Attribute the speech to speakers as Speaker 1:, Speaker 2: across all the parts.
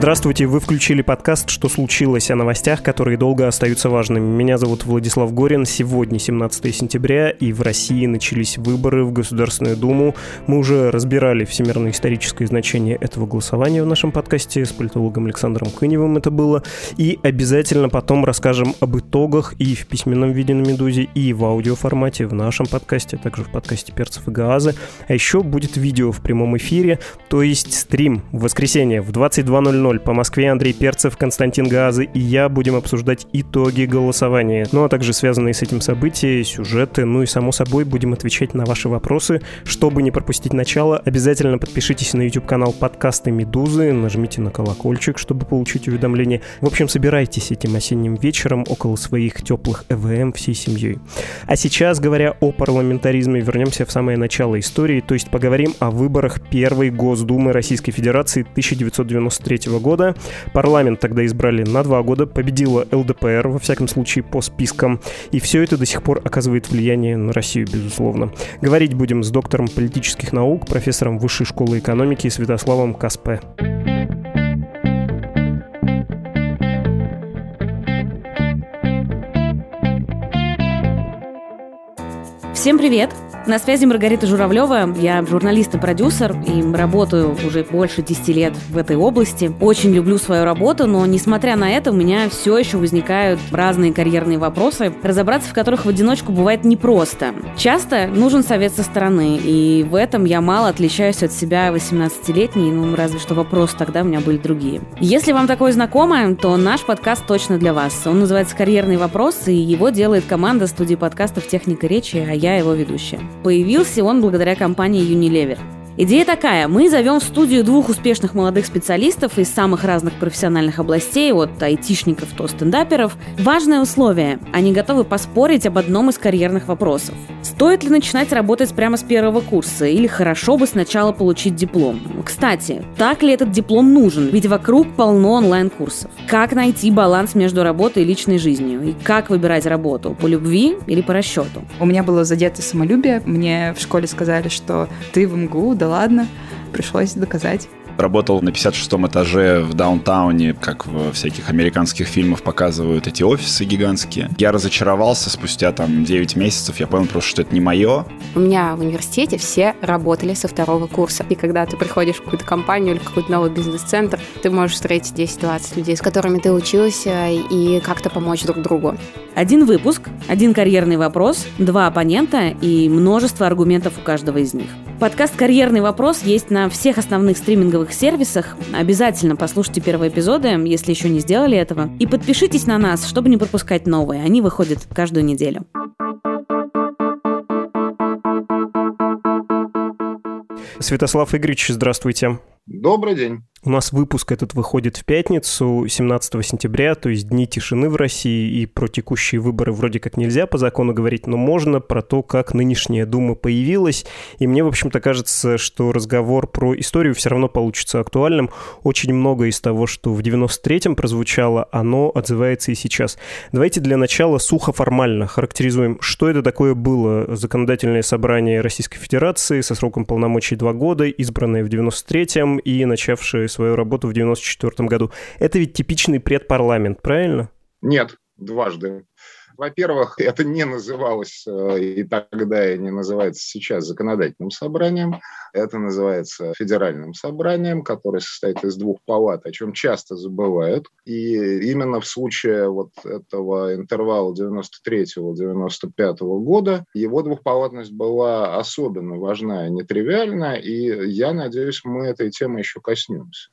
Speaker 1: Здравствуйте, вы включили подкаст «Что случилось?» о новостях, которые долго остаются важными. Меня зовут Владислав Горин. Сегодня 17 сентября, и в России начались выборы в Государственную Думу. Мы уже разбирали всемирно-историческое значение этого голосования в нашем подкасте с политологом Александром Кыневым это было. И обязательно потом расскажем об итогах и в письменном виде на «Медузе», и в аудиоформате в нашем подкасте, а также в подкасте «Перцев и Гаазы». А еще будет видео в прямом эфире, то есть стрим в воскресенье в 22.00 0 по Москве Андрей Перцев, Константин Газы и я будем обсуждать итоги голосования, ну а также связанные с этим события, сюжеты, ну и само собой будем отвечать на ваши вопросы. Чтобы не пропустить начало, обязательно подпишитесь на YouTube-канал подкасты «Медузы», нажмите на колокольчик, чтобы получить уведомления. В общем, собирайтесь этим осенним вечером около своих теплых ЭВМ всей семьей. А сейчас, говоря о парламентаризме, вернемся в самое начало истории, то есть поговорим о выборах первой Госдумы Российской Федерации 1993 года. Парламент тогда избрали на два года, победила ЛДПР, во всяком случае, по спискам. И все это до сих пор оказывает влияние на Россию, безусловно. Говорить будем с доктором политических наук, профессором Высшей школы экономики Святославом Каспе.
Speaker 2: Всем привет! На связи Маргарита Журавлева. Я журналист и продюсер, и работаю уже больше 10 лет в этой области. Очень люблю свою работу, но, несмотря на это, у меня все еще возникают разные карьерные вопросы, разобраться в которых в одиночку бывает непросто. Часто нужен совет со стороны, и в этом я мало отличаюсь от себя 18-летней, ну, разве что вопросы тогда у меня были другие. Если вам такое знакомо, то наш подкаст точно для вас. Он называется «Карьерный вопрос», и его делает команда студии подкастов «Техника речи», а я его ведущая. Появился он благодаря компании Unilever. Идея такая. Мы зовем в студию двух успешных молодых специалистов из самых разных профессиональных областей, от айтишников до стендаперов. Важное условие. Они готовы поспорить об одном из карьерных вопросов. Стоит ли начинать работать прямо с первого курса или хорошо бы сначала получить диплом? Кстати, так ли этот диплом нужен? Ведь вокруг полно онлайн-курсов. Как найти баланс между работой и личной жизнью? И как выбирать работу? По любви или по расчету?
Speaker 3: У меня было задето самолюбие. Мне в школе сказали, что ты в МГУ, да ладно, пришлось доказать.
Speaker 4: Работал на 56-м этаже в даунтауне, как в всяких американских фильмах показывают эти офисы гигантские. Я разочаровался спустя там 9 месяцев, я понял просто, что это не мое.
Speaker 5: У меня в университете все работали со второго курса. И когда ты приходишь в какую-то компанию или какой-то новый бизнес-центр, ты можешь встретить 10-20 людей, с которыми ты учился, и как-то помочь друг другу.
Speaker 2: Один выпуск, один карьерный вопрос, два оппонента и множество аргументов у каждого из них. Подкаст «Карьерный вопрос» есть на всех основных стриминговых сервисах. Обязательно послушайте первые эпизоды, если еще не сделали этого. И подпишитесь на нас, чтобы не пропускать новые. Они выходят каждую неделю.
Speaker 1: Святослав Игоревич, здравствуйте.
Speaker 6: Добрый день.
Speaker 1: У нас выпуск этот выходит в пятницу, 17 сентября, то есть дни тишины в России, и про текущие выборы вроде как нельзя по закону говорить, но можно про то, как нынешняя Дума появилась. И мне, в общем-то, кажется, что разговор про историю все равно получится актуальным. Очень много из того, что в 93-м прозвучало, оно отзывается и сейчас. Давайте для начала сухо формально характеризуем, что это такое было законодательное собрание Российской Федерации со сроком полномочий два года, избранное в 93-м и начавшее свою работу в 94 году. Это ведь типичный предпарламент, правильно?
Speaker 6: Нет, дважды. Во-первых, это не называлось э, и тогда, и не называется сейчас законодательным собранием. Это называется федеральным собранием, которое состоит из двух палат, о чем часто забывают. И именно в случае вот этого интервала 93-95 года его двухпалатность была особенно важна и нетривиальна, и я надеюсь, мы этой темы еще коснемся.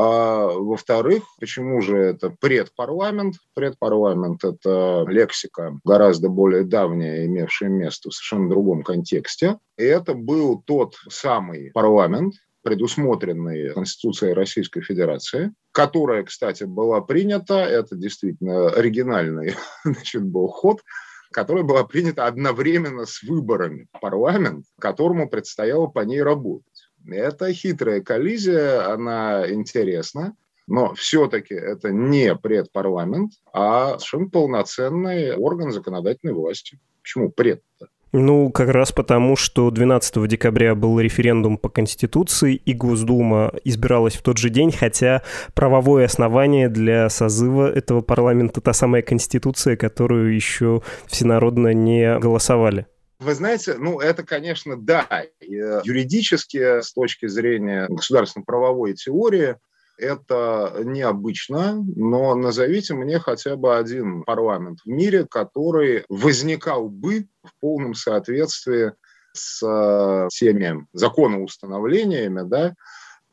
Speaker 6: А во-вторых, почему же это предпарламент? Предпарламент – это лексика гораздо более давняя, имевшая место в совершенно другом контексте. И это был тот самый парламент, предусмотренный Конституцией Российской Федерации, которая, кстати, была принята, это действительно оригинальный значит, был ход, которая была принята одновременно с выборами парламент, которому предстояло по ней работать. Это хитрая коллизия, она интересна, но все-таки это не предпарламент, а совершенно полноценный орган законодательной власти. Почему пред-то?
Speaker 1: Ну, как раз потому, что 12 декабря был референдум по Конституции, и Госдума избиралась в тот же день, хотя правовое основание для созыва этого парламента та самая Конституция, которую еще всенародно не голосовали.
Speaker 6: Вы знаете, ну это, конечно, да, юридически с точки зрения государственно-правовой теории это необычно, но назовите мне хотя бы один парламент в мире, который возникал бы в полном соответствии с э, теми законоустановлениями, да,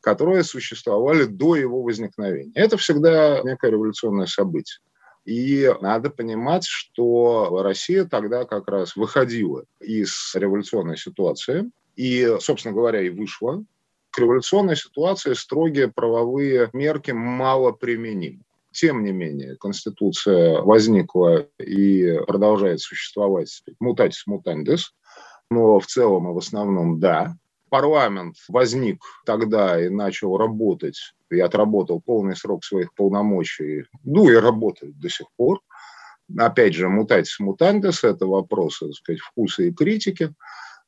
Speaker 6: которые существовали до его возникновения. Это всегда некое революционное событие. И надо понимать, что Россия тогда как раз выходила из революционной ситуации и, собственно говоря, и вышла к революционной ситуации строгие правовые мерки мало применимы. Тем не менее, Конституция возникла и продолжает существовать мутатис мутандис, но в целом и в основном да. Парламент возник тогда и начал работать, и отработал полный срок своих полномочий, ну и работает до сих пор. Опять же, мутатис мутандис – это вопросы, так сказать, вкуса и критики.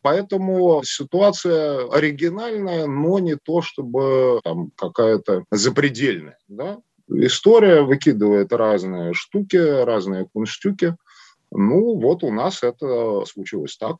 Speaker 6: Поэтому ситуация оригинальная, но не то, чтобы там какая-то запредельная. Да? История выкидывает разные штуки, разные кунштюки. Ну, вот у нас это случилось так.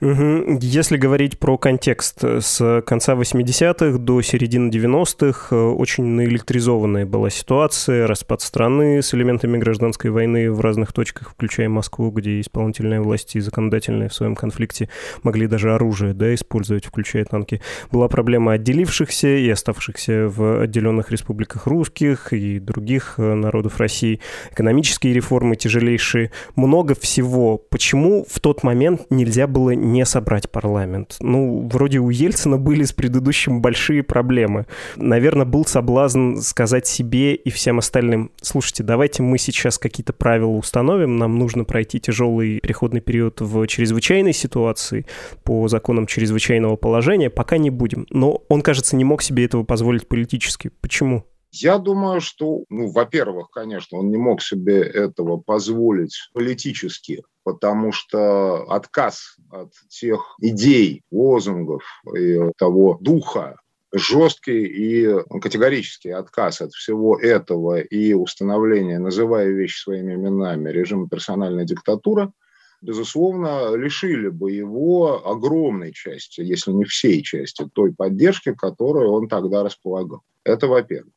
Speaker 1: Угу. Если говорить про контекст, с конца 80-х до середины 90-х э, очень наэлектризованная была ситуация, распад страны с элементами гражданской войны в разных точках, включая Москву, где исполнительная власть и законодательная в своем конфликте могли даже оружие да, использовать, включая танки. Была проблема отделившихся и оставшихся в отделенных республиках русских и других э, народов России, экономические реформы тяжелейшие, много всего. Почему в тот момент нельзя было не собрать парламент. Ну, вроде у Ельцина были с предыдущим большие проблемы. Наверное, был соблазн сказать себе и всем остальным, слушайте, давайте мы сейчас какие-то правила установим, нам нужно пройти тяжелый переходный период в чрезвычайной ситуации по законам чрезвычайного положения, пока не будем. Но он, кажется, не мог себе этого позволить политически. Почему?
Speaker 6: Я думаю, что, ну, во-первых, конечно, он не мог себе этого позволить политически, потому что отказ от тех идей, лозунгов и того духа, жесткий и категорический отказ от всего этого и установление, называя вещи своими именами, режима персональной диктатуры, безусловно, лишили бы его огромной части, если не всей части, той поддержки, которой он тогда располагал. Это во-первых.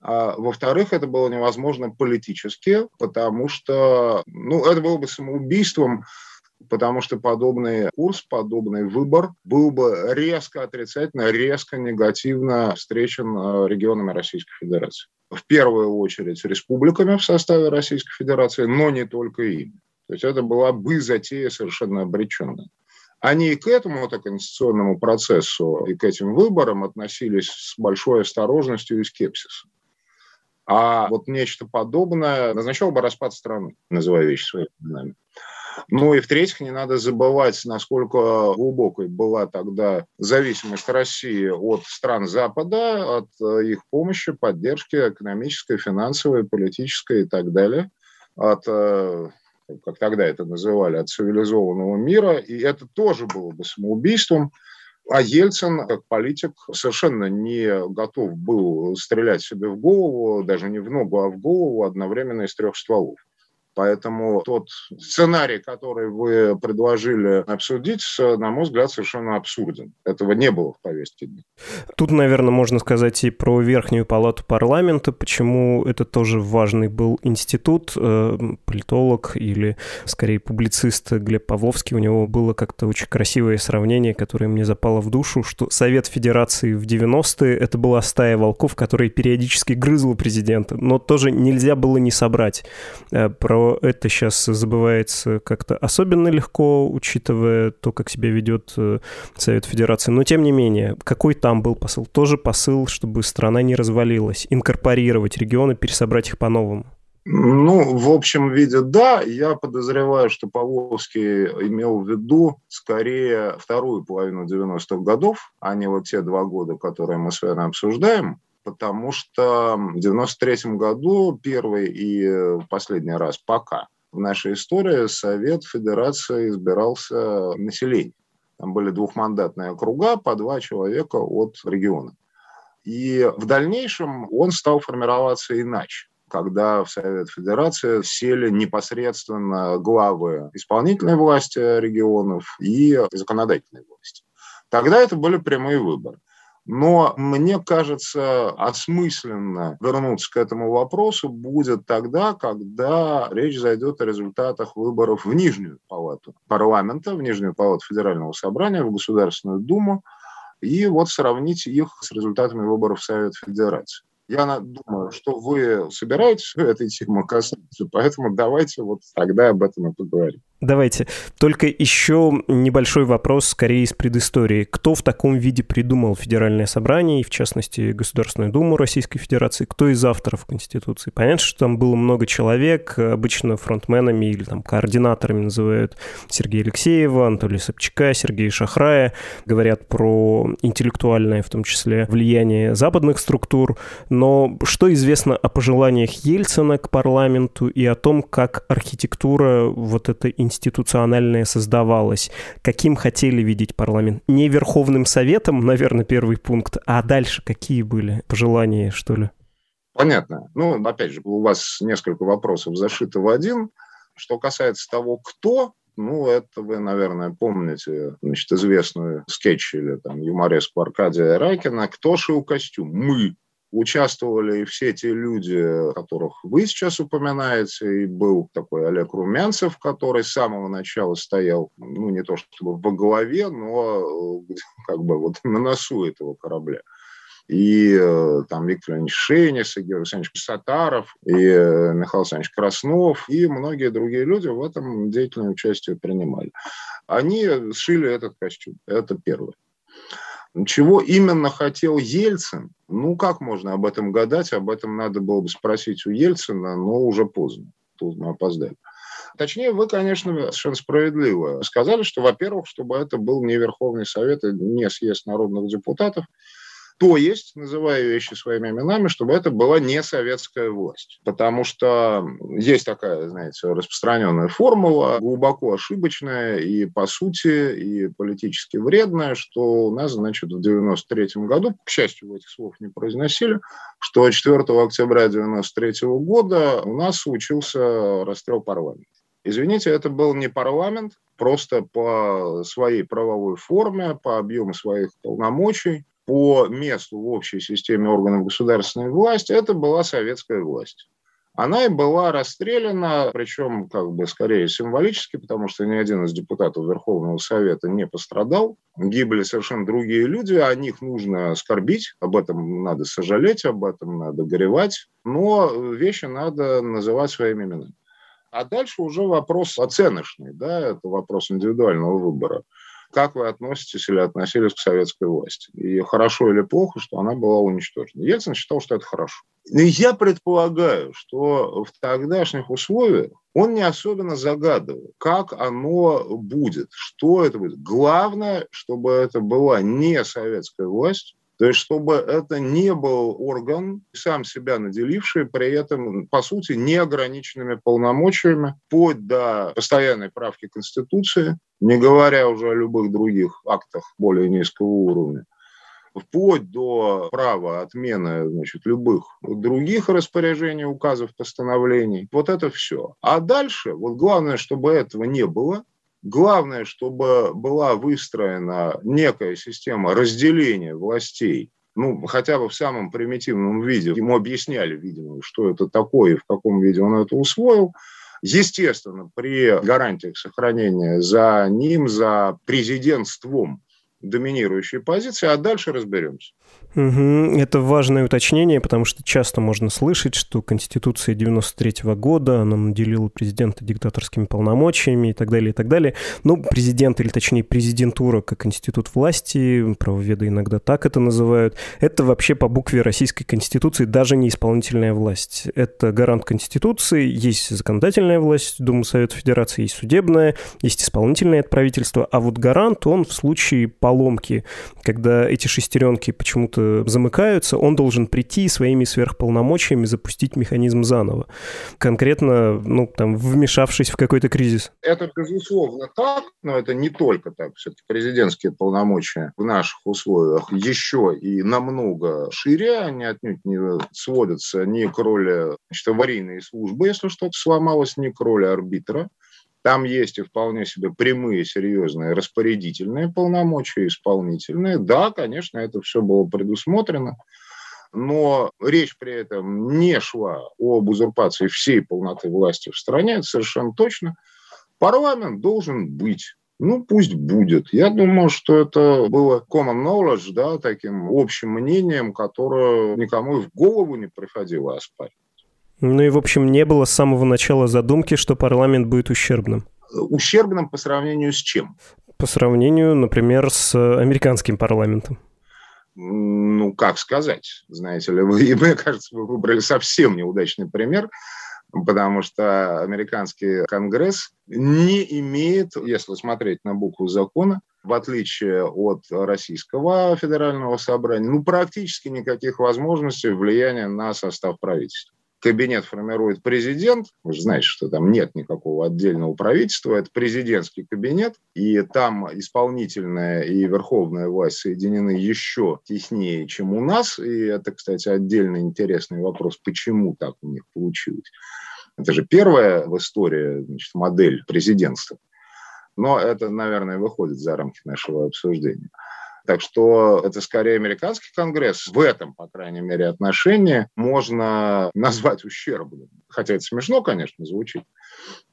Speaker 6: А, во-вторых, это было невозможно политически, потому что ну, это было бы самоубийством, потому что подобный курс, подобный выбор был бы резко отрицательно, резко негативно встречен а, регионами Российской Федерации. В первую очередь республиками в составе Российской Федерации, но не только ими. То есть это была бы затея совершенно обреченная. Они и к этому-то конституционному процессу, и к этим выборам относились с большой осторожностью и скепсисом. А вот нечто подобное назначало бы распад страны, называя вещи своими именами. Ну и в-третьих, не надо забывать, насколько глубокой была тогда зависимость России от стран Запада, от э, их помощи, поддержки экономической, финансовой, политической и так далее, от э, как тогда это называли, от цивилизованного мира, и это тоже было бы самоубийством, а Ельцин, как политик, совершенно не готов был стрелять себе в голову, даже не в ногу, а в голову одновременно из трех стволов. Поэтому тот сценарий, который вы предложили обсудить, на мой взгляд, совершенно абсурден. Этого не было в повестке.
Speaker 1: Тут, наверное, можно сказать и про Верхнюю палату парламента, почему это тоже важный был институт. Э, политолог или, скорее, публицист Глеб Павловский, у него было как-то очень красивое сравнение, которое мне запало в душу, что Совет Федерации в 90-е — это была стая волков, которая периодически грызла президента, но тоже нельзя было не собрать. Э, про это сейчас забывается как-то особенно легко, учитывая то, как себя ведет э, Совет Федерации. Но, тем не менее, какой там был посыл? Тоже посыл, чтобы страна не развалилась, инкорпорировать регионы, пересобрать их по-новому.
Speaker 6: Ну, в общем виде, да. Я подозреваю, что Павловский имел в виду скорее вторую половину 90-х годов, а не вот те два года, которые мы с вами обсуждаем потому что в 93 году первый и последний раз пока в нашей истории Совет Федерации избирался населением. Там были двухмандатные округа по два человека от региона. И в дальнейшем он стал формироваться иначе когда в Совет Федерации сели непосредственно главы исполнительной власти регионов и законодательной власти. Тогда это были прямые выборы. Но мне кажется, осмысленно вернуться к этому вопросу будет тогда, когда речь зайдет о результатах выборов в Нижнюю палату парламента, в Нижнюю палату Федерального собрания, в Государственную Думу, и вот сравнить их с результатами выборов в Совет Федерации. Я думаю, что вы собираетесь этой темы касаться, поэтому давайте вот тогда об этом и поговорим.
Speaker 1: Давайте. Только еще небольшой вопрос, скорее из предыстории. Кто в таком виде придумал Федеральное собрание, и в частности Государственную Думу Российской Федерации? Кто из авторов Конституции? Понятно, что там было много человек, обычно фронтменами или там координаторами называют Сергея Алексеева, Анатолия Собчака, Сергея Шахрая. Говорят про интеллектуальное, в том числе, влияние западных структур. Но что известно о пожеланиях Ельцина к парламенту и о том, как архитектура вот этой институциональное создавалось, каким хотели видеть парламент. Не Верховным Советом, наверное, первый пункт, а дальше какие были пожелания, что ли?
Speaker 6: Понятно. Ну, опять же, у вас несколько вопросов зашито в один. Что касается того, кто, ну, это вы, наверное, помните, значит, известную скетч или там юмореску Аркадия Райкина «Кто шил костюм?» Мы участвовали и все те люди, которых вы сейчас упоминаете, и был такой Олег Румянцев, который с самого начала стоял, ну, не то чтобы во главе, но э, как бы вот на носу этого корабля. И э, там Виктор Леонидович Шейнис, и Георгий Александрович Сатаров, и э, Михаил Александрович Краснов, и многие другие люди в этом деятельное участие принимали. Они сшили этот костюм. Это первое. Чего именно хотел Ельцин? Ну, как можно об этом гадать? Об этом надо было бы спросить у Ельцина, но уже поздно. Тут мы опоздали. Точнее, вы, конечно, совершенно справедливо сказали, что, во-первых, чтобы это был не Верховный Совет не съезд народных депутатов, то есть, называя вещи своими именами, чтобы это была не советская власть. Потому что есть такая, знаете, распространенная формула, глубоко ошибочная и по сути, и политически вредная, что у нас, значит, в 93 году, к счастью, этих слов не произносили, что 4 октября 93 года у нас случился расстрел парламента. Извините, это был не парламент, просто по своей правовой форме, по объему своих полномочий по месту в общей системе органов государственной власти, это была советская власть. Она и была расстреляна, причем как бы скорее символически, потому что ни один из депутатов Верховного Совета не пострадал. Гибли совершенно другие люди, о них нужно скорбить, об этом надо сожалеть, об этом надо горевать, но вещи надо называть своими именами. А дальше уже вопрос оценочный, да, это вопрос индивидуального выбора как вы относитесь или относились к советской власти. И хорошо или плохо, что она была уничтожена. Ельцин считал, что это хорошо. И я предполагаю, что в тогдашних условиях он не особенно загадывал, как оно будет, что это будет. Главное, чтобы это была не советская власть, то есть, чтобы это не был орган, сам себя наделивший, при этом, по сути, неограниченными полномочиями, вплоть до постоянной правки Конституции, не говоря уже о любых других актах более низкого уровня вплоть до права отмены значит, любых других распоряжений, указов, постановлений. Вот это все. А дальше, вот главное, чтобы этого не было, Главное, чтобы была выстроена некая система разделения властей, ну, хотя бы в самом примитивном виде. Ему объясняли, видимо, что это такое и в каком виде он это усвоил. Естественно, при гарантиях сохранения за ним, за президентством доминирующей позиции, а дальше разберемся.
Speaker 1: Угу. Это важное уточнение, потому что часто можно слышать, что Конституция 93 -го года, она наделила президента диктаторскими полномочиями и так далее, и так далее. Ну, президент, или точнее президентура, как институт власти, правоведы иногда так это называют, это вообще по букве Российской Конституции даже не исполнительная власть. Это гарант Конституции, есть законодательная власть, Дума Совета Федерации, есть судебная, есть исполнительное от правительства, а вот гарант, он в случае поломки, когда эти шестеренки почему-то замыкаются, он должен прийти и своими сверхполномочиями запустить механизм заново. Конкретно, ну, там, вмешавшись в какой-то кризис.
Speaker 6: Это, безусловно, так, но это не только так. Все-таки президентские полномочия в наших условиях еще и намного шире, они отнюдь не сводятся ни к роли значит, аварийной службы, если что-то сломалось, ни к роли арбитра. Там есть и вполне себе прямые, серьезные распорядительные полномочия, исполнительные. Да, конечно, это все было предусмотрено, но речь при этом не шла об узурпации всей полноты власти в стране, это совершенно точно. Парламент должен быть. Ну, пусть будет. Я думаю, что это было common knowledge, да, таким общим мнением, которое никому и в голову не приходило оспаривать.
Speaker 1: Ну и, в общем, не было с самого начала задумки, что парламент будет ущербным.
Speaker 6: Ущербным по сравнению с чем?
Speaker 1: По сравнению, например, с американским парламентом.
Speaker 6: Ну, как сказать, знаете ли, вы, мне кажется, вы выбрали совсем неудачный пример, потому что американский конгресс не имеет, если смотреть на букву закона, в отличие от российского федерального собрания, ну, практически никаких возможностей влияния на состав правительства кабинет формирует президент, вы же знаете, что там нет никакого отдельного правительства, это президентский кабинет, и там исполнительная и верховная власть соединены еще теснее, чем у нас, и это, кстати, отдельно интересный вопрос, почему так у них получилось. Это же первая в истории значит, модель президентства. Но это, наверное, выходит за рамки нашего обсуждения. Так что это скорее американский конгресс. В этом, по крайней мере, отношении можно назвать ущербным. Хотя это смешно, конечно, звучит,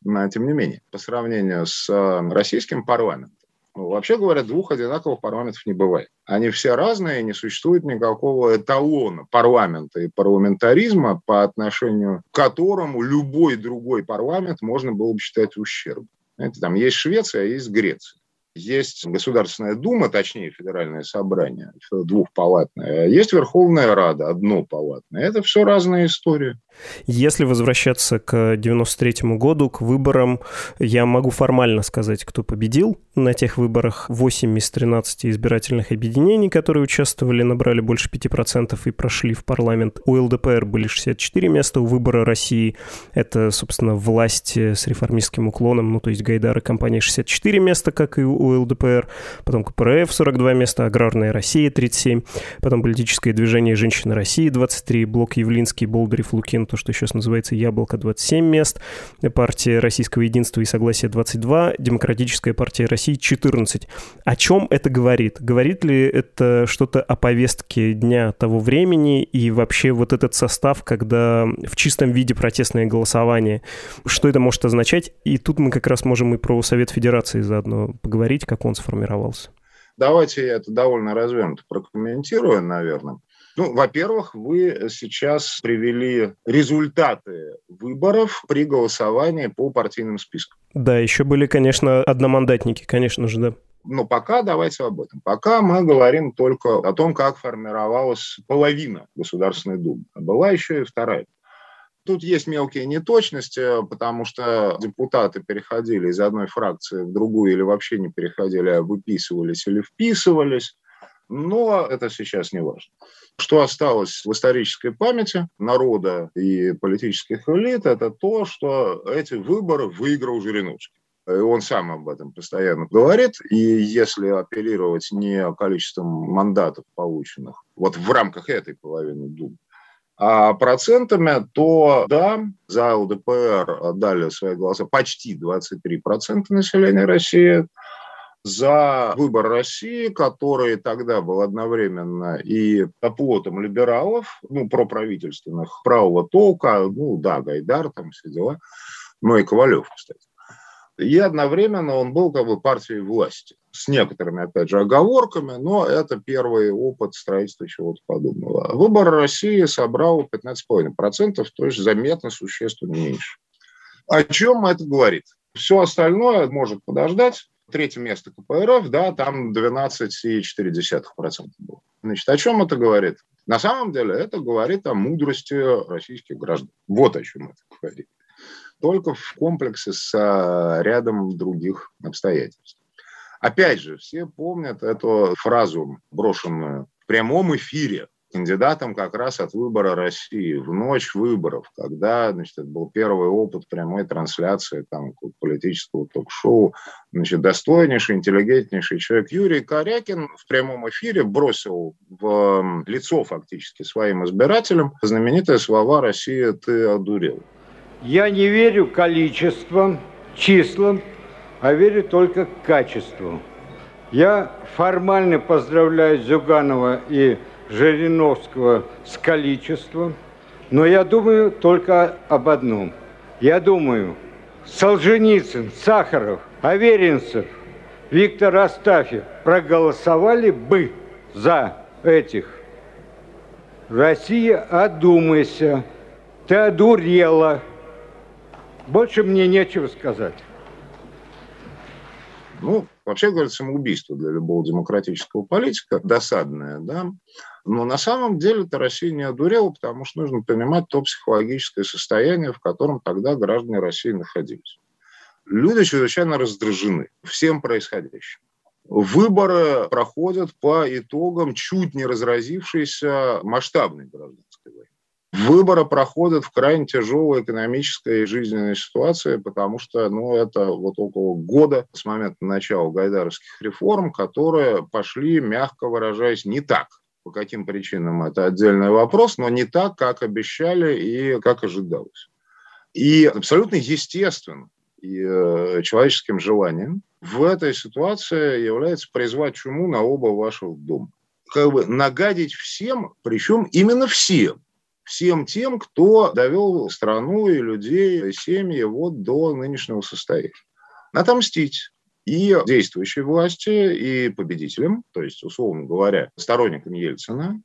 Speaker 6: но тем не менее. По сравнению с э, российским парламентом, ну, вообще говоря, двух одинаковых парламентов не бывает. Они все разные, не существует никакого эталона парламента и парламентаризма, по отношению к которому любой другой парламент можно было бы считать ущербным. Знаете, там есть Швеция, а есть Греция. Есть Государственная Дума, точнее Федеральное собрание, двухпалатное. Есть Верховная Рада, однопалатная. Это все разные истории.
Speaker 1: Если возвращаться к 93 году, к выборам, я могу формально сказать, кто победил на тех выборах. 8 из 13 избирательных объединений, которые участвовали, набрали больше 5% и прошли в парламент. У ЛДПР были 64 места, у выбора России это, собственно, власть с реформистским уклоном, ну, то есть Гайдар и компания 64 места, как и у ЛДПР, потом КПРФ 42 места, Аграрная Россия 37, потом политическое движение «Женщины России» 23, Блок Явлинский, Болдырев, Лукин то, что сейчас называется «Яблоко» 27 мест, партия Российского единства и согласия 22, Демократическая партия России 14. О чем это говорит? Говорит ли это что-то о повестке дня того времени и вообще вот этот состав, когда в чистом виде протестное голосование, что это может означать? И тут мы как раз можем и про Совет Федерации заодно поговорить, как он сформировался.
Speaker 6: Давайте я это довольно развернуто прокомментирую, наверное. Ну, во-первых, вы сейчас привели результаты выборов при голосовании по партийным спискам.
Speaker 1: Да, еще были, конечно, одномандатники, конечно же, да.
Speaker 6: Но пока давайте об этом. Пока мы говорим только о том, как формировалась половина Государственной Думы. А была еще и вторая. Тут есть мелкие неточности, потому что депутаты переходили из одной фракции в другую или вообще не переходили, а выписывались или вписывались. Но это сейчас не важно. Что осталось в исторической памяти народа и политических элит, это то, что эти выборы выиграл Жириновский. И он сам об этом постоянно говорит. И если апеллировать не количеством мандатов, полученных вот в рамках этой половины Думы, а процентами, то да, за ЛДПР отдали свои голоса почти 23% населения России – за выбор России, который тогда был одновременно и оплотом либералов, ну, проправительственных, правого толка, ну, да, Гайдар, там все дела, ну и Ковалев, кстати. И одновременно он был как бы партией власти. С некоторыми, опять же, оговорками, но это первый опыт строительства чего-то подобного. Выбор России собрал 15,5%, то есть заметно существенно меньше. О чем это говорит? Все остальное может подождать. Третье место КПРФ, да, там 12,4% было. Значит, о чем это говорит? На самом деле это говорит о мудрости российских граждан. Вот о чем это говорит. Только в комплексе с а, рядом других обстоятельств. Опять же, все помнят эту фразу, брошенную в прямом эфире кандидатом как раз от выбора России в ночь выборов, когда значит, это был первый опыт прямой трансляции там, политического ток-шоу. Значит, достойнейший, интеллигентнейший человек Юрий Корякин в прямом эфире бросил в лицо фактически своим избирателям знаменитые слова «Россия, ты одурел».
Speaker 7: Я не верю количествам, числам, а верю только качеству. Я формально поздравляю Зюганова и Жириновского с количеством, но я думаю только об одном. Я думаю, Солженицын, Сахаров, Аверинцев, Виктор Астафьев проголосовали бы за этих. Россия, одумайся, ты одурела. Больше мне нечего сказать.
Speaker 6: Ну, вообще говоря, самоубийство для любого демократического политика досадное, да. Но на самом деле-то Россия не одурела, потому что нужно понимать то психологическое состояние, в котором тогда граждане России находились. Люди чрезвычайно раздражены всем происходящим. Выборы проходят по итогам чуть не разразившейся масштабной гражданской войны. Выборы проходят в крайне тяжелой экономической и жизненной ситуации, потому что ну, это вот около года с момента начала гайдаровских реформ, которые пошли, мягко выражаясь, не так, по каким причинам это отдельный вопрос, но не так, как обещали и как ожидалось. И абсолютно естественно и э, человеческим желанием в этой ситуации является призвать чуму на оба ваших дома. Как бы нагадить всем, причем именно всем, всем тем, кто довел страну и людей, и семьи вот до нынешнего состояния. Отомстить и действующей власти, и победителям, то есть, условно говоря, сторонникам Ельцина,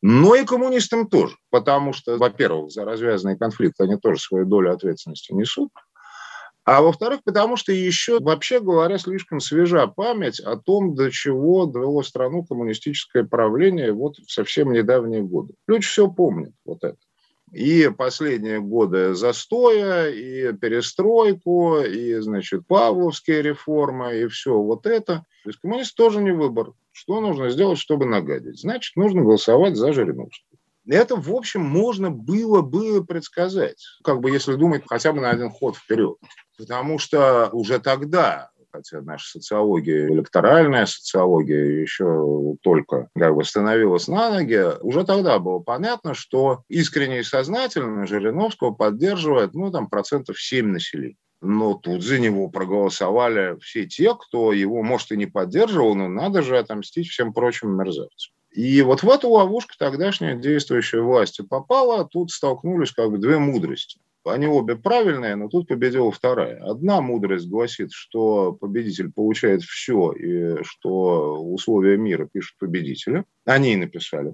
Speaker 6: но и коммунистам тоже, потому что, во-первых, за развязанный конфликт они тоже свою долю ответственности несут, а во-вторых, потому что еще, вообще говоря, слишком свежа память о том, до чего довело страну коммунистическое правление вот в совсем недавние годы. Люди все помнят вот это и последние годы застоя, и перестройку, и, значит, Павловские реформы, и все вот это. То есть коммунист тоже не выбор. Что нужно сделать, чтобы нагадить? Значит, нужно голосовать за Жириновского. Это, в общем, можно было бы предсказать, как бы если думать хотя бы на один ход вперед. Потому что уже тогда хотя наша социология, электоральная социология еще только как бы становилась на ноги, уже тогда было понятно, что искренне и сознательно Жириновского поддерживает, ну, там, процентов 7 населения. Но тут за него проголосовали все те, кто его, может, и не поддерживал, но надо же отомстить всем прочим мерзавцам. И вот в эту ловушку тогдашняя действующая власть попала, тут столкнулись как бы две мудрости. Они обе правильные, но тут победила вторая. Одна мудрость гласит, что победитель получает все, и что условия мира пишут победители. Они и написали.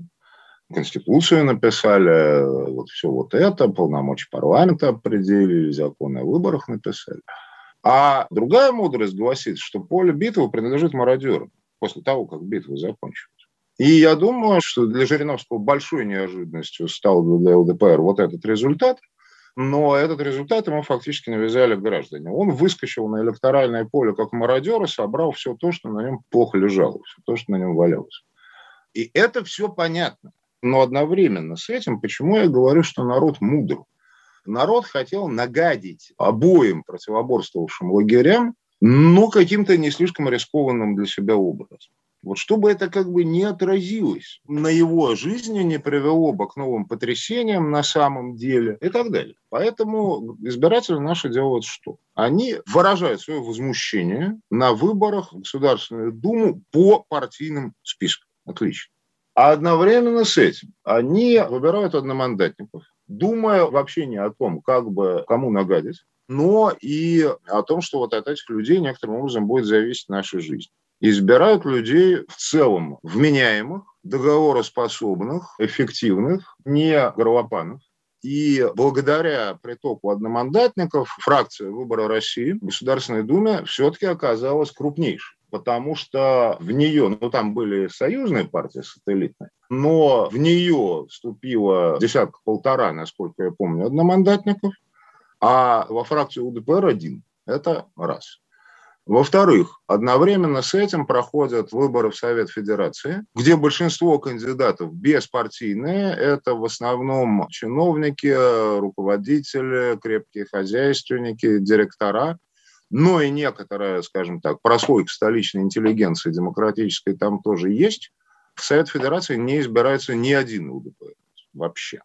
Speaker 6: Конституцию написали, вот все вот это, полномочия парламента определили, законы о выборах написали. А другая мудрость гласит, что поле битвы принадлежит мародерам после того, как битва закончилась. И я думаю, что для Жириновского большой неожиданностью стал для ЛДПР вот этот результат – но этот результат ему фактически навязали граждане. Он выскочил на электоральное поле как мародер и собрал все то, что на нем плохо лежало, все то, что на нем валялось. И это все понятно. Но одновременно с этим, почему я говорю, что народ мудр? Народ хотел нагадить обоим противоборствовавшим лагерям, но каким-то не слишком рискованным для себя образом. Вот чтобы это как бы не отразилось на его жизни, не привело бы к новым потрясениям на самом деле и так далее. Поэтому избиратели наши делают что? Они выражают свое возмущение на выборах в Государственную Думу по партийным спискам. Отлично. А одновременно с этим они выбирают одномандатников, думая вообще не о том, как бы кому нагадить, но и о том, что вот от этих людей некоторым образом будет зависеть наша жизнь. Избирают людей в целом вменяемых, договороспособных, эффективных, не горлопанов. И благодаря притоку одномандатников фракция «Выбора России» в Государственной Думе все-таки оказалась крупнейшей потому что в нее, ну там были союзные партии сателлитные, но в нее вступило десятка-полтора, насколько я помню, одномандатников, а во фракцию УДПР один. Это раз. Во-вторых, одновременно с этим проходят выборы в Совет Федерации, где большинство кандидатов беспартийные. Это в основном чиновники, руководители, крепкие хозяйственники, директора. Но и некоторая, скажем так, прослойка столичной интеллигенции демократической там тоже есть. В Совет Федерации не избирается ни один УДП вообще.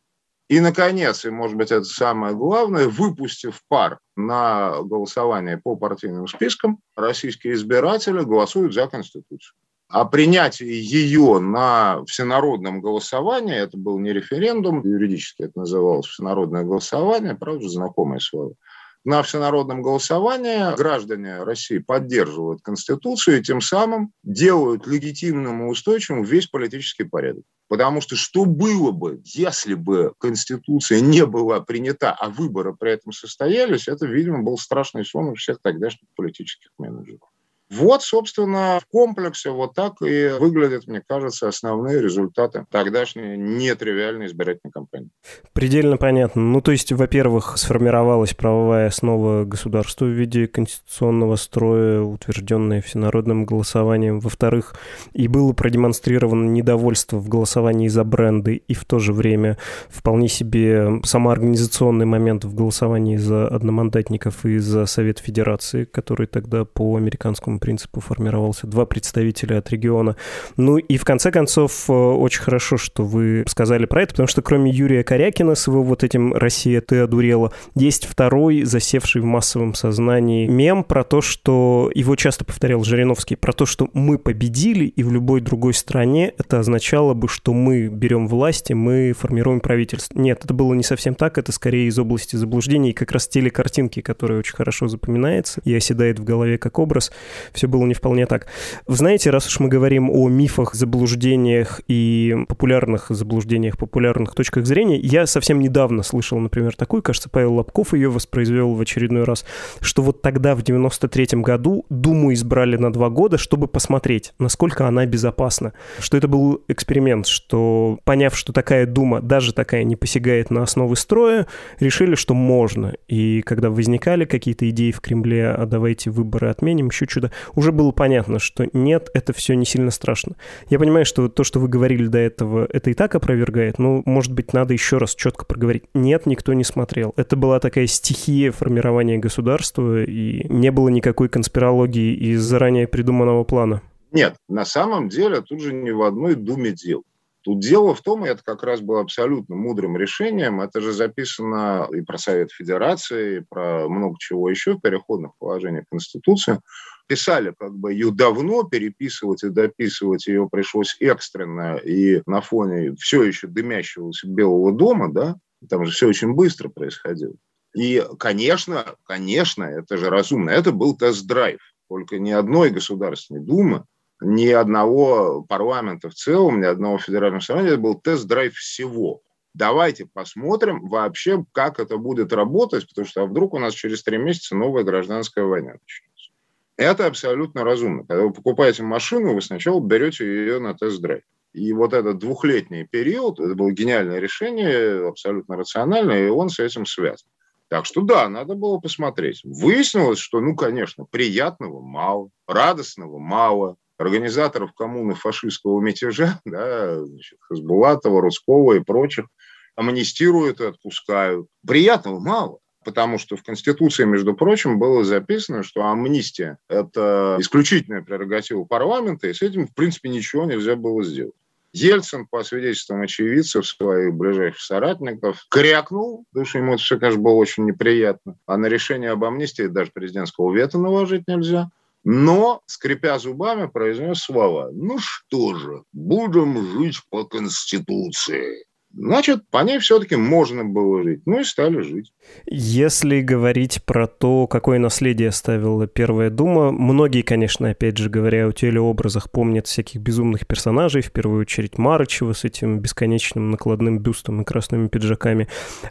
Speaker 6: И, наконец, и, может быть, это самое главное, выпустив пар на голосование по партийным спискам, российские избиратели голосуют за Конституцию. А принятие ее на всенародном голосовании, это был не референдум, юридически это называлось всенародное голосование, правда, знакомое слово, на всенародном голосовании граждане России поддерживают Конституцию и тем самым делают легитимным и устойчивым весь политический порядок. Потому что что было бы, если бы Конституция не была принята, а выборы при этом состоялись, это, видимо, был страшный сон у всех тогдашних политических менеджеров. Вот, собственно, в комплексе вот так и выглядят, мне кажется, основные результаты тогдашней нетривиальной избирательной кампании.
Speaker 1: Предельно понятно. Ну, то есть, во-первых, сформировалась правовая основа государства в виде конституционного строя, утвержденная всенародным голосованием. Во-вторых, и было продемонстрировано недовольство в голосовании за бренды, и в то же время вполне себе самоорганизационный момент в голосовании за одномандатников и за Совет Федерации, который тогда по американскому принципу формировался, два представителя от региона. Ну и в конце концов, э, очень хорошо, что вы сказали про это, потому что кроме Юрия Корякина с его вот этим «Россия, ты одурела», есть второй, засевший в массовом сознании мем про то, что его часто повторял Жириновский, про то, что мы победили, и в любой другой стране это означало бы, что мы берем власть, и мы формируем правительство. Нет, это было не совсем так, это скорее из области заблуждений, как раз телекартинки, которые очень хорошо запоминается и оседает в голове как образ, все было не вполне так. Вы знаете, раз уж мы говорим о мифах, заблуждениях и популярных заблуждениях, популярных точках зрения, я совсем недавно слышал, например, такую, кажется, Павел Лобков ее воспроизвел в очередной раз, что вот тогда, в 93-м году, Думу избрали на два года, чтобы посмотреть, насколько она безопасна. Что это был эксперимент, что, поняв, что такая Дума, даже такая не посягает на основы строя, решили, что можно. И когда возникали какие-то идеи в Кремле, а давайте выборы отменим, еще чудо, уже было понятно, что нет, это все не сильно страшно. Я понимаю, что то, что вы говорили до этого, это и так опровергает, но, может быть, надо еще раз четко проговорить. Нет, никто не смотрел. Это была такая стихия формирования государства, и не было никакой конспирологии из заранее придуманного плана.
Speaker 6: Нет, на самом деле тут же ни в одной думе дел. Тут дело в том, и это как раз было абсолютно мудрым решением, это же записано и про Совет Федерации, и про много чего еще в переходных положениях Конституции, писали как бы ее давно, переписывать и дописывать ее пришлось экстренно и на фоне все еще дымящегося Белого дома, да, там же все очень быстро происходило. И, конечно, конечно, это же разумно, это был тест-драйв, только ни одной Государственной Думы, ни одного парламента в целом, ни одного федерального собрания, это был тест-драйв всего. Давайте посмотрим вообще, как это будет работать, потому что а вдруг у нас через три месяца новая гражданская война начнется. Это абсолютно разумно. Когда вы покупаете машину, вы сначала берете ее на тест-драйв. И вот этот двухлетний период, это было гениальное решение, абсолютно рациональное, и он с этим связан. Так что да, надо было посмотреть. Выяснилось, что, ну, конечно, приятного мало, радостного мало, организаторов коммуны фашистского мятежа, да, значит, Хасбулатова, Русского и прочих, амнистируют и отпускают. Приятного мало потому что в Конституции, между прочим, было записано, что амнистия – это исключительная прерогатива парламента, и с этим, в принципе, ничего нельзя было сделать. Ельцин, по свидетельствам очевидцев, своих ближайших соратников, крякнул, потому что ему это все, конечно, было очень неприятно. А на решение об амнистии даже президентского вето наложить нельзя. Но, скрипя зубами, произнес слова. Ну что же, будем жить по Конституции. Значит, по ней все-таки можно было жить. Ну и стали жить.
Speaker 1: Если говорить про то, какое наследие оставила Первая Дума, многие, конечно, опять же говоря о телеобразах, помнят всяких безумных персонажей, в первую очередь Марычева с этим бесконечным накладным бюстом и красными пиджаками.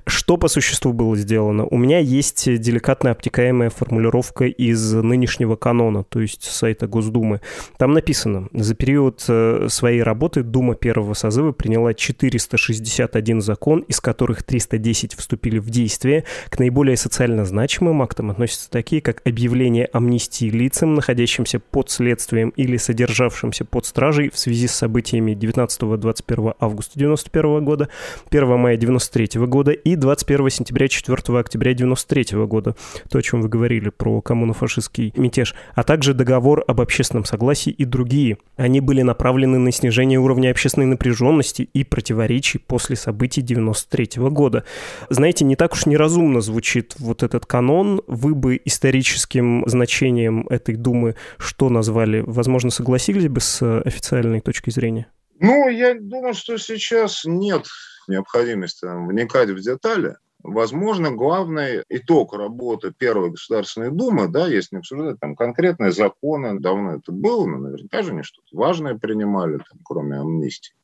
Speaker 1: Что по существу было сделано? У меня есть деликатно обтекаемая формулировка из нынешнего канона, то есть сайта Госдумы. Там написано, за период э, своей работы Дума первого созыва приняла 460 51 закон, из которых 310 вступили в действие. К наиболее социально значимым актам относятся такие, как объявление амнистии лицам, находящимся под следствием или содержавшимся под стражей в связи с событиями 19-21 августа 1991 года, 1 мая 1993 года и 21 сентября 4 октября 1993 года. То, о чем вы говорили про коммунофашистский мятеж, а также договор об общественном согласии и другие. Они были направлены на снижение уровня общественной напряженности и противоречий после после событий 93 -го года. Знаете, не так уж неразумно звучит вот этот канон. Вы бы историческим значением этой думы что назвали? Возможно, согласились бы с официальной точки зрения?
Speaker 6: Ну, я думаю, что сейчас нет необходимости там, вникать в детали. Возможно, главный итог работы Первой Государственной Думы, да, если не обсуждать там конкретные законы, давно это было, но наверняка же они что-то важное принимали, там, кроме амнистии.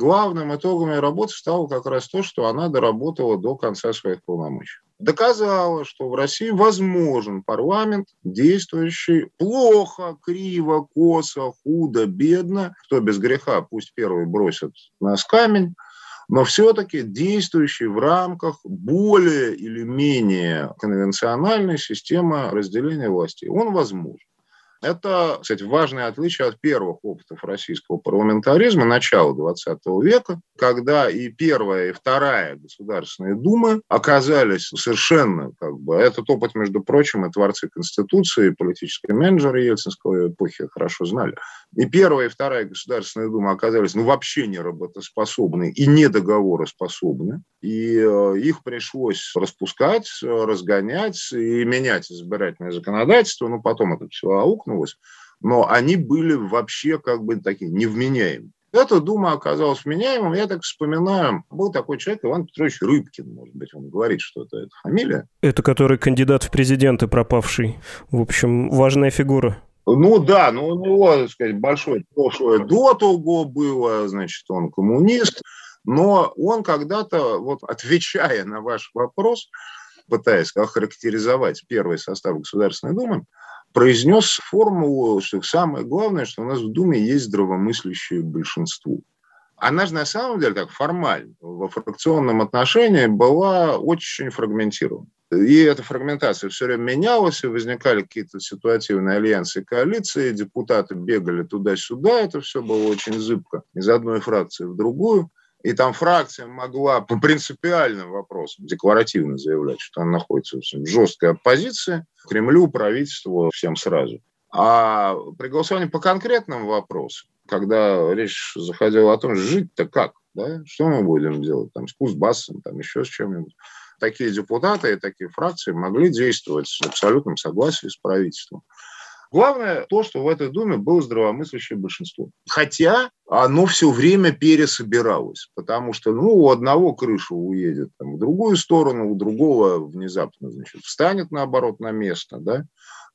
Speaker 6: Главным итогом ее работы стало как раз то, что она доработала до конца своих полномочий. Доказала, что в России возможен парламент, действующий плохо, криво, косо, худо, бедно. Кто без греха, пусть первый бросит нас камень но все-таки действующий в рамках более или менее конвенциональной системы разделения властей. Он возможен. Это, кстати, важное отличие от первых опытов российского парламентаризма начала XX века, когда и первая, и вторая Государственные Думы оказались совершенно, как бы, этот опыт, между прочим, и творцы Конституции, и политические менеджеры ельцинской эпохи хорошо знали. И первая, и вторая Государственные Думы оказались ну, вообще не работоспособны и не договороспособны. И э, их пришлось распускать, разгонять и менять избирательное законодательство. Ну, потом это все аукнуло столкнулась, но они были вообще как бы такие невменяемые. Эта дума оказалась вменяемым. Я так вспоминаю, был такой человек, Иван Петрович Рыбкин, может быть, он говорит, что это, это фамилия.
Speaker 1: Это который кандидат в президенты пропавший. В общем, важная фигура.
Speaker 6: Ну да, ну у него, так сказать, большое прошлое до того было, значит, он коммунист, но он когда-то, вот отвечая на ваш вопрос, пытаясь охарактеризовать первый состав Государственной Думы, произнес формулу, что самое главное, что у нас в Думе есть здравомыслящее большинство. Она же на самом деле так формально во фракционном отношении была очень фрагментирована. И эта фрагментация все время менялась, и возникали какие-то ситуативные альянсы и коалиции, депутаты бегали туда-сюда, это все было очень зыбко из одной фракции в другую. И там фракция могла по принципиальным вопросам декларативно заявлять, что она находится в жесткой оппозиции Кремлю, правительству, всем сразу. А при голосовании по конкретным вопросам, когда речь заходила о том, жить-то как, да? что мы будем делать, там, с Кузбассом, там, еще с чем-нибудь, такие депутаты и такие фракции могли действовать с абсолютным согласием с правительством. Главное то, что в этой Думе было здравомыслящее большинство. Хотя оно все время пересобиралось, потому что ну, у одного крыша уедет там, в другую сторону, у другого внезапно значит, встанет наоборот на место. Да?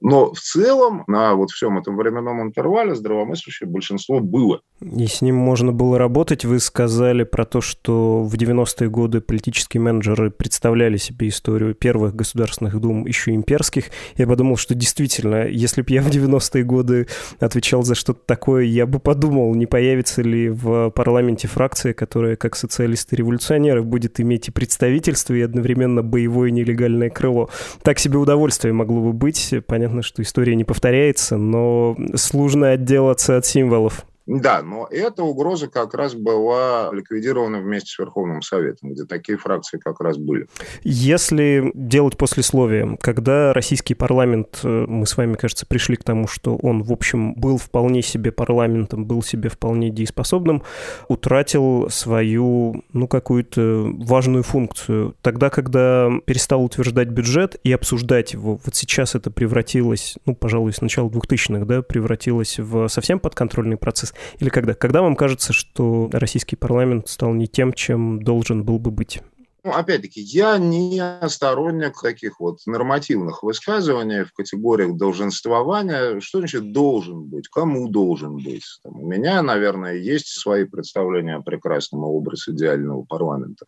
Speaker 6: Но в целом на вот всем этом временном интервале здравомыслящее большинство было.
Speaker 1: И с ним можно было работать. Вы сказали про то, что в 90-е годы политические менеджеры представляли себе историю первых государственных дум, еще имперских. Я подумал, что действительно, если бы я в 90-е годы отвечал за что-то такое, я бы подумал, не появится ли в парламенте фракция, которая, как социалисты-революционеры, будет иметь и представительство, и одновременно боевое нелегальное крыло. Так себе удовольствие могло бы быть. Понятно, понятно, что история не повторяется, но сложно отделаться от символов.
Speaker 6: Да, но эта угроза как раз была ликвидирована вместе с Верховным Советом, где такие фракции как раз были.
Speaker 1: Если делать послесловие, когда российский парламент, э, мы с вами, кажется, пришли к тому, что он, в общем, был вполне себе парламентом, был себе вполне дееспособным, утратил свою, ну, какую-то важную функцию. Тогда, когда перестал утверждать бюджет и обсуждать его, вот сейчас это превратилось, ну, пожалуй, с начала 2000-х, да, превратилось в совсем подконтрольный процесс, Или когда? Когда вам кажется, что российский парламент стал не тем, чем должен был бы быть?
Speaker 6: Ну, опять-таки, я не сторонник таких вот нормативных высказываний в категориях долженствования. Что значит должен быть? Кому должен быть? Там, у меня, наверное, есть свои представления о прекрасном образе идеального парламента.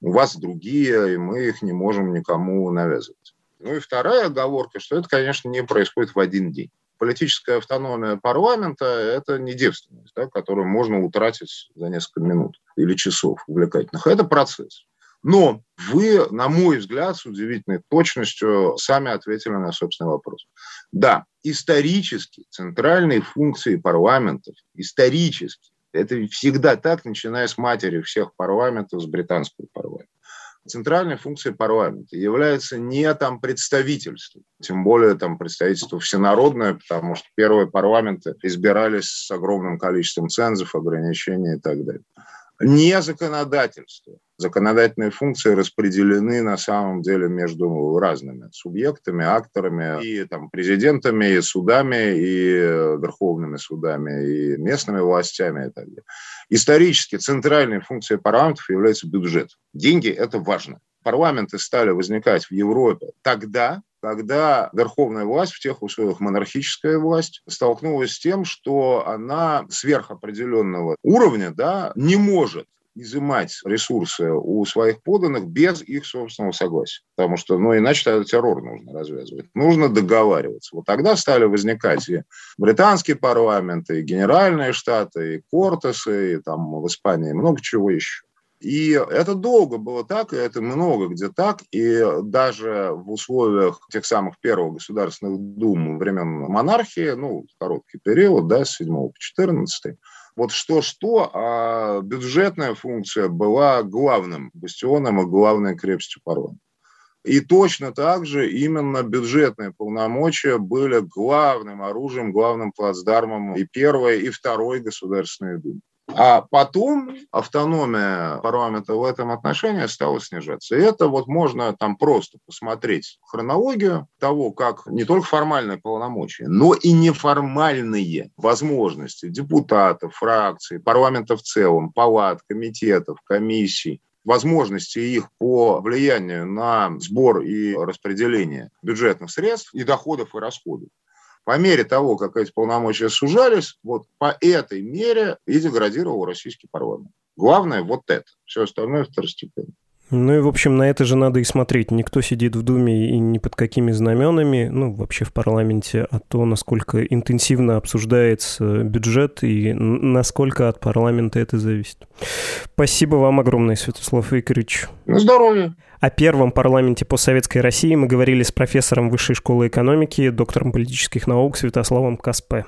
Speaker 6: У вас другие, и мы их не можем никому навязывать. Ну и вторая оговорка, что это, конечно, не происходит в один день политическая автономия парламента – это не девственность, да, которую можно утратить за несколько минут или часов увлекательных. Это процесс. Но вы, на мой взгляд, с удивительной точностью сами ответили на собственный вопрос. Да, исторически центральные функции парламентов, исторически, это всегда так, начиная с матери всех парламентов, с британского парламента. Центральной функцией парламента является не там представительство, тем более там представительство всенародное, потому что первые парламенты избирались с огромным количеством цензов, ограничений и так далее не законодательство. Законодательные функции распределены на самом деле между разными субъектами, акторами, и там, президентами, и судами, и верховными судами, и местными властями и так далее. Исторически центральной функцией парламентов является бюджет. Деньги – это важно. Парламенты стали возникать в Европе тогда, когда верховная власть, в тех условиях монархическая власть, столкнулась с тем, что она сверхопределенного уровня да, не может изымать ресурсы у своих поданных без их собственного согласия. Потому что, ну, иначе тогда террор нужно развязывать. Нужно договариваться. Вот тогда стали возникать и британские парламенты, и генеральные штаты, и Кортесы, и там в Испании много чего еще. И это долго было так, и это много где так, и даже в условиях тех самых первых государственных дум времен монархии, ну, короткий период, да, с 7 по 14, вот что-что, а бюджетная функция была главным бастионом и главной крепостью парламента. И точно так же именно бюджетные полномочия были главным оружием, главным плацдармом и первой, и второй Государственной Думы. А потом автономия парламента в этом отношении стала снижаться. И это вот можно там просто посмотреть хронологию того, как не только формальные полномочия, но и неформальные возможности депутатов, фракций, парламента в целом, палат, комитетов, комиссий, возможности их по влиянию на сбор и распределение бюджетных средств и доходов и расходов по мере того, как эти полномочия сужались, вот по этой мере и деградировал российский парламент. Главное вот это. Все остальное второстепенно.
Speaker 1: Ну и, в общем, на это же надо и смотреть. Никто сидит в Думе и ни под какими знаменами, ну, вообще в парламенте, а то, насколько интенсивно обсуждается бюджет и насколько от парламента это зависит. Спасибо вам огромное, Святослав Игоревич.
Speaker 6: На здоровье.
Speaker 1: О первом парламенте постсоветской России мы говорили с профессором Высшей школы экономики, доктором политических наук Святославом Каспе.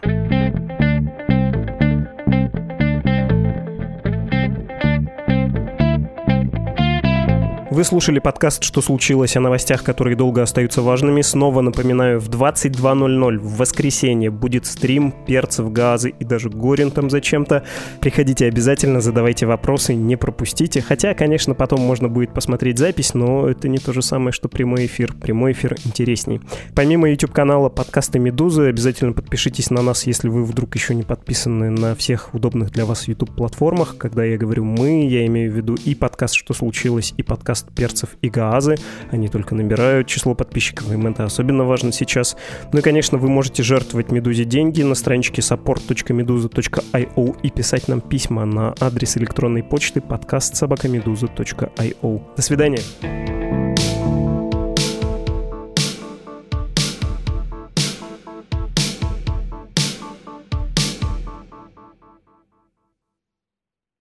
Speaker 1: Вы слушали подкаст «Что случилось?» о новостях, которые долго остаются важными. Снова напоминаю, в 22.00 в воскресенье будет стрим перцев, газы и даже горин там зачем-то. Приходите обязательно, задавайте вопросы, не пропустите. Хотя, конечно, потом можно будет посмотреть запись, но это не то же самое, что прямой эфир. Прямой эфир интересней. Помимо YouTube-канала подкаста «Медузы», обязательно подпишитесь на нас, если вы вдруг еще не подписаны на всех удобных для вас YouTube-платформах. Когда я говорю «мы», я имею в виду и подкаст «Что случилось?», и подкаст подкаст перцев и гаазы. Они только набирают число подписчиков, им это особенно важно сейчас. Ну и, конечно, вы можете жертвовать Медузе деньги на страничке support.meduza.io и писать нам письма на адрес электронной почты подкаст собакамедуза.io. До свидания.